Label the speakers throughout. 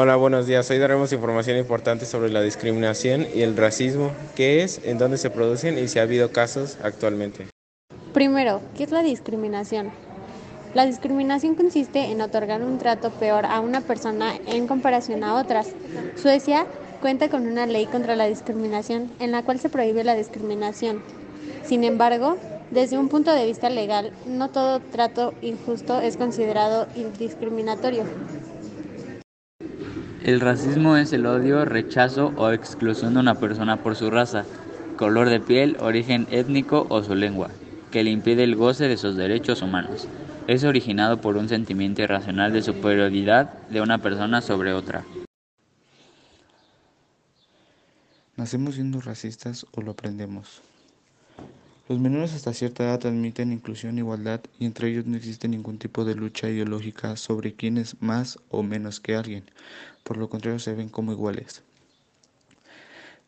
Speaker 1: Hola, buenos días. Hoy daremos información importante sobre la discriminación y el racismo, qué es, en dónde se producen y si ha habido casos actualmente.
Speaker 2: Primero, ¿qué es la discriminación? La discriminación consiste en otorgar un trato peor a una persona en comparación a otras. Suecia cuenta con una ley contra la discriminación en la cual se prohíbe la discriminación. Sin embargo, desde un punto de vista legal, no todo trato injusto es considerado discriminatorio.
Speaker 3: El racismo es el odio, rechazo o exclusión de una persona por su raza, color de piel, origen étnico o su lengua, que le impide el goce de sus derechos humanos. Es originado por un sentimiento irracional de superioridad de una persona sobre otra.
Speaker 4: ¿Nacemos siendo racistas o lo aprendemos? Los menores hasta cierta edad admiten inclusión e igualdad y entre ellos no existe ningún tipo de lucha ideológica sobre quién es más o menos que alguien, por lo contrario se ven como iguales.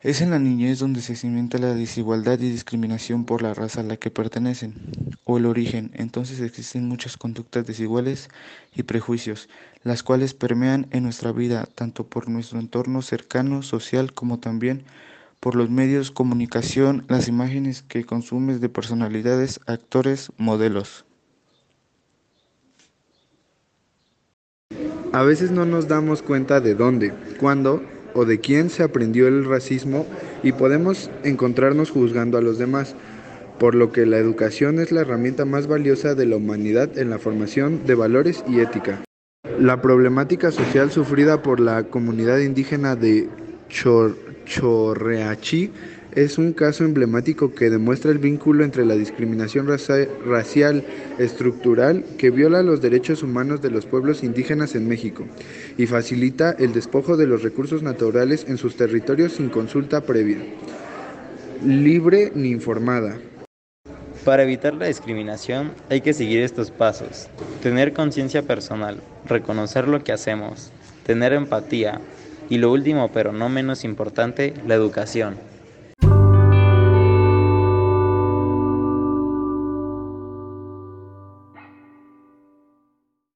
Speaker 4: Es en la niñez donde se cimenta la desigualdad y discriminación por la raza a la que pertenecen o el origen, entonces existen muchas conductas desiguales y prejuicios, las cuales permean en nuestra vida tanto por nuestro entorno cercano, social, como también por los medios comunicación, las imágenes que consumes de personalidades, actores, modelos.
Speaker 5: A veces no nos damos cuenta de dónde, cuándo o de quién se aprendió el racismo y podemos encontrarnos juzgando a los demás, por lo que la educación es la herramienta más valiosa de la humanidad en la formación de valores y ética. La problemática social sufrida por la comunidad indígena de Chor Chorreachí es un caso emblemático que demuestra el vínculo entre la discriminación racial estructural que viola los derechos humanos de los pueblos indígenas en México y facilita el despojo de los recursos naturales en sus territorios sin consulta previa, libre ni informada.
Speaker 6: Para evitar la discriminación hay que seguir estos pasos. Tener conciencia personal, reconocer lo que hacemos, tener empatía, y lo último, pero no menos importante, la educación.